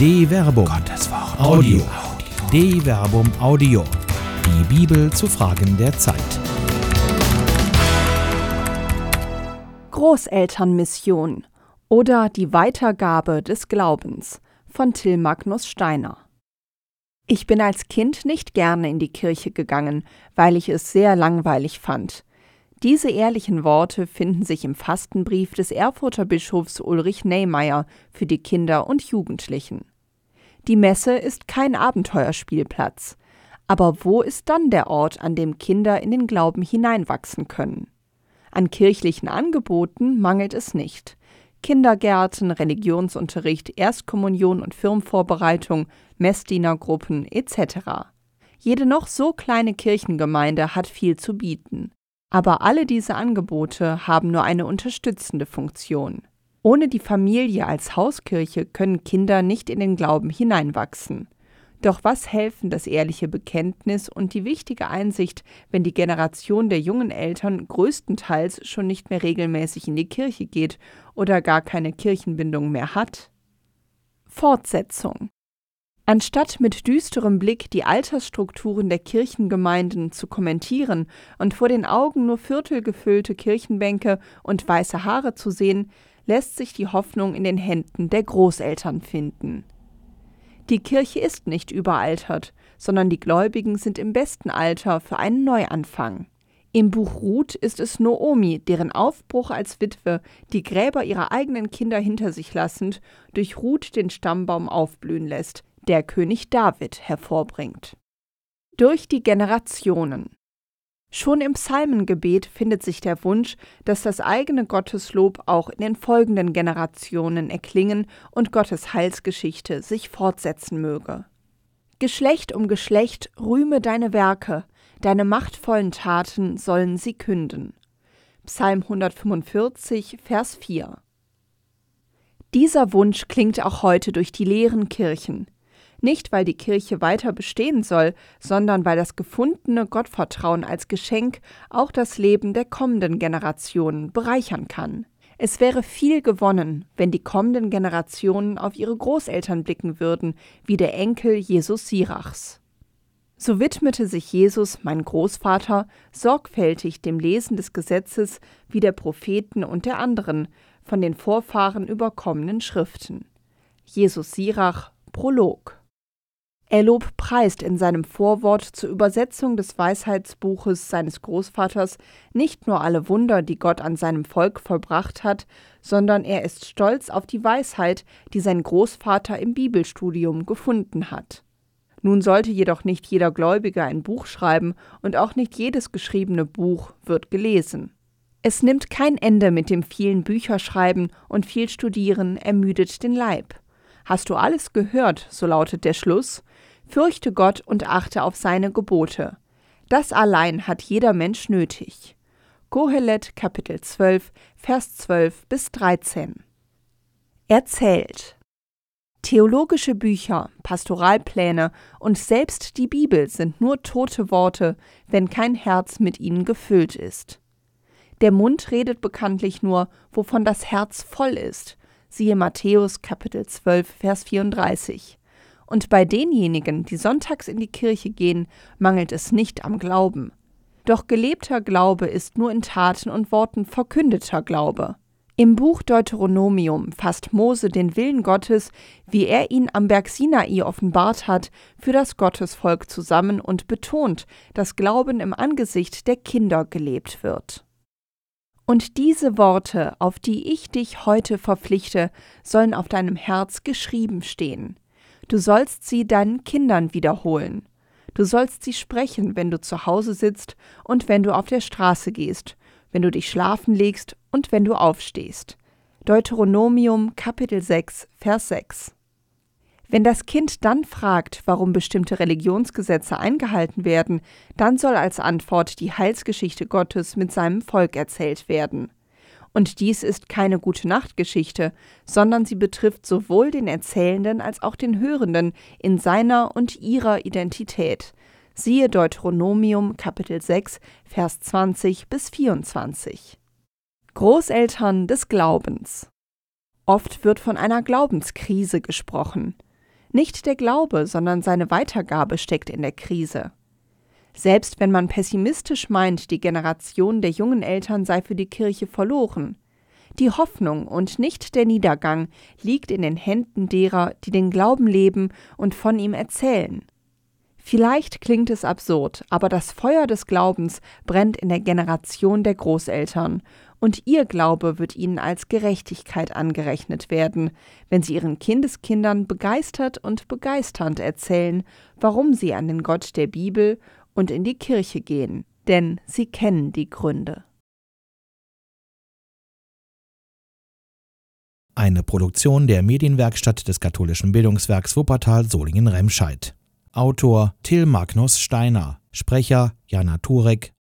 De Verbum. Gottes Wort. Audio. De Verbum Audio. Die Bibel zu Fragen der Zeit. Großelternmission oder die Weitergabe des Glaubens von Till Magnus Steiner. Ich bin als Kind nicht gerne in die Kirche gegangen, weil ich es sehr langweilig fand. Diese ehrlichen Worte finden sich im Fastenbrief des Erfurter Bischofs Ulrich Neymeyer für die Kinder und Jugendlichen. Die Messe ist kein Abenteuerspielplatz. Aber wo ist dann der Ort, an dem Kinder in den Glauben hineinwachsen können? An kirchlichen Angeboten mangelt es nicht. Kindergärten, Religionsunterricht, Erstkommunion und Firmenvorbereitung, Messdienergruppen etc. Jede noch so kleine Kirchengemeinde hat viel zu bieten. Aber alle diese Angebote haben nur eine unterstützende Funktion. Ohne die Familie als Hauskirche können Kinder nicht in den Glauben hineinwachsen. Doch was helfen das ehrliche Bekenntnis und die wichtige Einsicht, wenn die Generation der jungen Eltern größtenteils schon nicht mehr regelmäßig in die Kirche geht oder gar keine Kirchenbindung mehr hat? Fortsetzung Anstatt mit düsterem Blick die Altersstrukturen der Kirchengemeinden zu kommentieren und vor den Augen nur viertelgefüllte Kirchenbänke und weiße Haare zu sehen, lässt sich die Hoffnung in den Händen der Großeltern finden. Die Kirche ist nicht überaltert, sondern die Gläubigen sind im besten Alter für einen Neuanfang. Im Buch Ruth ist es Noomi, deren Aufbruch als Witwe, die Gräber ihrer eigenen Kinder hinter sich lassend, durch Ruth den Stammbaum aufblühen lässt, der König David hervorbringt. Durch die Generationen. Schon im Psalmengebet findet sich der Wunsch, dass das eigene Gotteslob auch in den folgenden Generationen erklingen und Gottes Heilsgeschichte sich fortsetzen möge. Geschlecht um Geschlecht rühme deine Werke, deine machtvollen Taten sollen sie künden. Psalm 145, Vers 4. Dieser Wunsch klingt auch heute durch die leeren Kirchen nicht weil die Kirche weiter bestehen soll, sondern weil das gefundene Gottvertrauen als Geschenk auch das Leben der kommenden Generationen bereichern kann. Es wäre viel gewonnen, wenn die kommenden Generationen auf ihre Großeltern blicken würden, wie der Enkel Jesus Sirachs. So widmete sich Jesus, mein Großvater, sorgfältig dem Lesen des Gesetzes wie der Propheten und der anderen, von den Vorfahren überkommenen Schriften. Jesus Sirach, Prolog Erlob preist in seinem Vorwort zur Übersetzung des Weisheitsbuches seines Großvaters nicht nur alle Wunder, die Gott an seinem Volk vollbracht hat, sondern er ist stolz auf die Weisheit, die sein Großvater im Bibelstudium gefunden hat. Nun sollte jedoch nicht jeder Gläubige ein Buch schreiben und auch nicht jedes geschriebene Buch wird gelesen. Es nimmt kein Ende mit dem vielen Bücherschreiben und viel Studieren ermüdet den Leib. Hast du alles gehört, so lautet der Schluss, Fürchte Gott und achte auf seine Gebote. Das allein hat jeder Mensch nötig. Kohelet Kapitel 12, Vers 12 bis 13. Erzählt. Theologische Bücher, Pastoralpläne und selbst die Bibel sind nur tote Worte, wenn kein Herz mit ihnen gefüllt ist. Der Mund redet bekanntlich nur, wovon das Herz voll ist. Siehe Matthäus Kapitel 12, Vers 34. Und bei denjenigen, die sonntags in die Kirche gehen, mangelt es nicht am Glauben. Doch gelebter Glaube ist nur in Taten und Worten verkündeter Glaube. Im Buch Deuteronomium fasst Mose den Willen Gottes, wie er ihn am Berg Sinai offenbart hat, für das Gottesvolk zusammen und betont, dass Glauben im Angesicht der Kinder gelebt wird. Und diese Worte, auf die ich dich heute verpflichte, sollen auf deinem Herz geschrieben stehen. Du sollst sie deinen Kindern wiederholen. Du sollst sie sprechen, wenn du zu Hause sitzt und wenn du auf der Straße gehst, wenn du dich schlafen legst und wenn du aufstehst. Deuteronomium Kapitel 6, Vers 6. Wenn das Kind dann fragt, warum bestimmte Religionsgesetze eingehalten werden, dann soll als Antwort die Heilsgeschichte Gottes mit seinem Volk erzählt werden. Und dies ist keine gute Nachtgeschichte, sondern sie betrifft sowohl den Erzählenden als auch den Hörenden in seiner und ihrer Identität. Siehe Deuteronomium Kapitel 6, Vers 20 bis 24. Großeltern des Glaubens. Oft wird von einer Glaubenskrise gesprochen. Nicht der Glaube, sondern seine Weitergabe steckt in der Krise. Selbst wenn man pessimistisch meint, die Generation der jungen Eltern sei für die Kirche verloren, die Hoffnung und nicht der Niedergang liegt in den Händen derer, die den Glauben leben und von ihm erzählen. Vielleicht klingt es absurd, aber das Feuer des Glaubens brennt in der Generation der Großeltern, und ihr Glaube wird ihnen als Gerechtigkeit angerechnet werden, wenn sie ihren Kindeskindern begeistert und begeisternd erzählen, warum sie an den Gott der Bibel und in die Kirche gehen, denn sie kennen die Gründe. Eine Produktion der Medienwerkstatt des katholischen Bildungswerks Wuppertal Solingen-Remscheid. Autor Till Magnus Steiner. Sprecher Jana Turek.